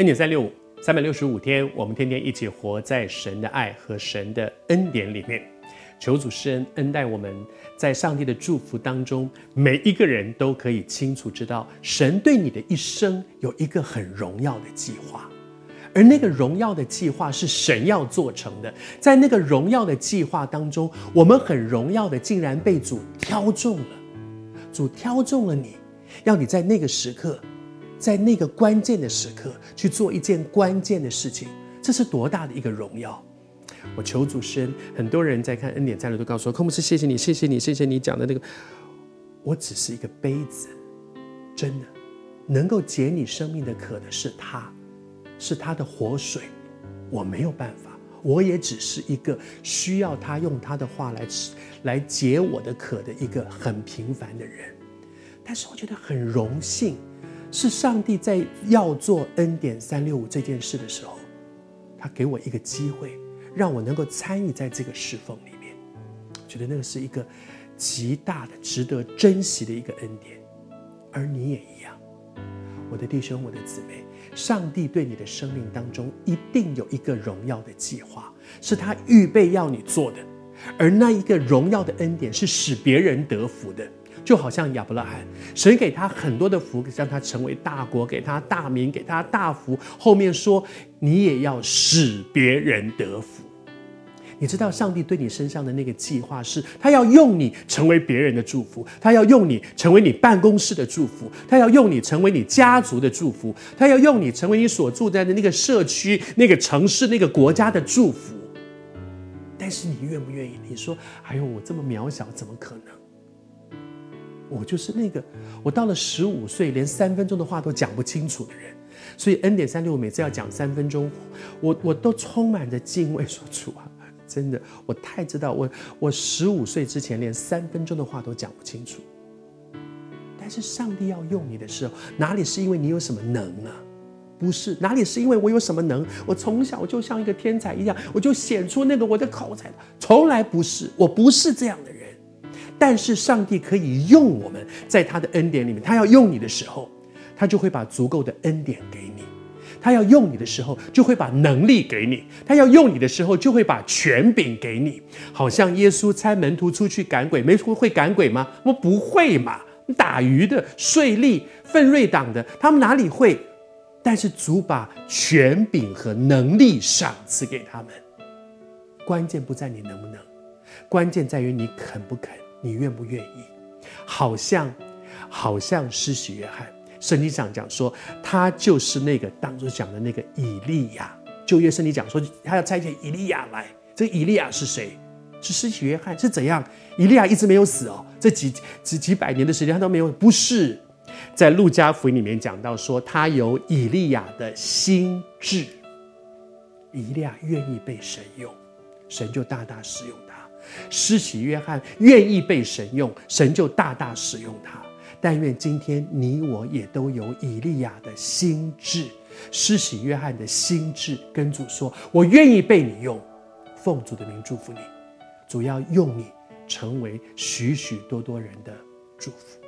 恩典三六五，三百六十五天，我们天天一起活在神的爱和神的恩典里面。求主施恩恩待我们，在上帝的祝福当中，每一个人都可以清楚知道，神对你的一生有一个很荣耀的计划，而那个荣耀的计划是神要做成的。在那个荣耀的计划当中，我们很荣耀的竟然被主挑中了，主挑中了你，要你在那个时刻。在那个关键的时刻去做一件关键的事情，这是多大的一个荣耀！我求主施恩，很多人在看恩典站的都告诉我：“空牧师，谢谢你，谢谢你，谢谢你讲的那个。”我只是一个杯子，真的能够解你生命的渴的是他，是他的活水。我没有办法，我也只是一个需要他用他的话来来解我的渴的一个很平凡的人。但是我觉得很荣幸。是上帝在要做恩典三六五这件事的时候，他给我一个机会，让我能够参与在这个侍奉里面。我觉得那个是一个极大的、值得珍惜的一个恩典。而你也一样，我的弟兄、我的姊妹，上帝对你的生命当中一定有一个荣耀的计划，是他预备要你做的。而那一个荣耀的恩典是使别人得福的。就好像亚伯拉罕，神给他很多的福，让他成为大国，给他大名，给他大福。后面说，你也要使别人得福。你知道上帝对你身上的那个计划是，他要用你成为别人的祝福，他要用你成为你办公室的祝福，他要用你成为你家族的祝福，他要用你成为你所住在的那个社区、那个城市、那个国家的祝福。但是你愿不愿意？你说，哎呦，我这么渺小，怎么可能？我就是那个，我到了十五岁，连三分钟的话都讲不清楚的人，所以 N 点三六五每次要讲三分钟，我我都充满着敬畏，说主啊，真的，我太知道，我我十五岁之前连三分钟的话都讲不清楚。但是上帝要用你的时候，哪里是因为你有什么能啊？不是，哪里是因为我有什么能？我从小就像一个天才一样，我就显出那个我的口才，从来不是，我不是这样的人。但是上帝可以用我们，在他的恩典里面，他要用你的时候，他就会把足够的恩典给你；他要用你的时候，就会把能力给你；他要用你的时候，就会把权柄给你。好像耶稣差门徒出去赶鬼，没说会赶鬼吗？我不会嘛！打鱼的、税吏、奋锐党的，他们哪里会？但是主把权柄和能力赏赐给他们。关键不在你能不能，关键在于你肯不肯。你愿不愿意？好像，好像施洗约翰，圣经上讲说，他就是那个当初讲的那个以利亚。旧约圣经讲说，他要差遣以利亚来。这以利亚是谁？是施洗约翰？是怎样？以利亚一直没有死哦，这几几几百年的时间他都没有。不是，在路加福音里面讲到说，他有以利亚的心智。以利亚愿意被神用，神就大大使用他。施洗约翰愿意被神用，神就大大使用他。但愿今天你我也都有以利亚的心智，施洗约翰的心智，跟主说：“我愿意被你用。”奉主的名祝福你，主要用你成为许许多多人的祝福。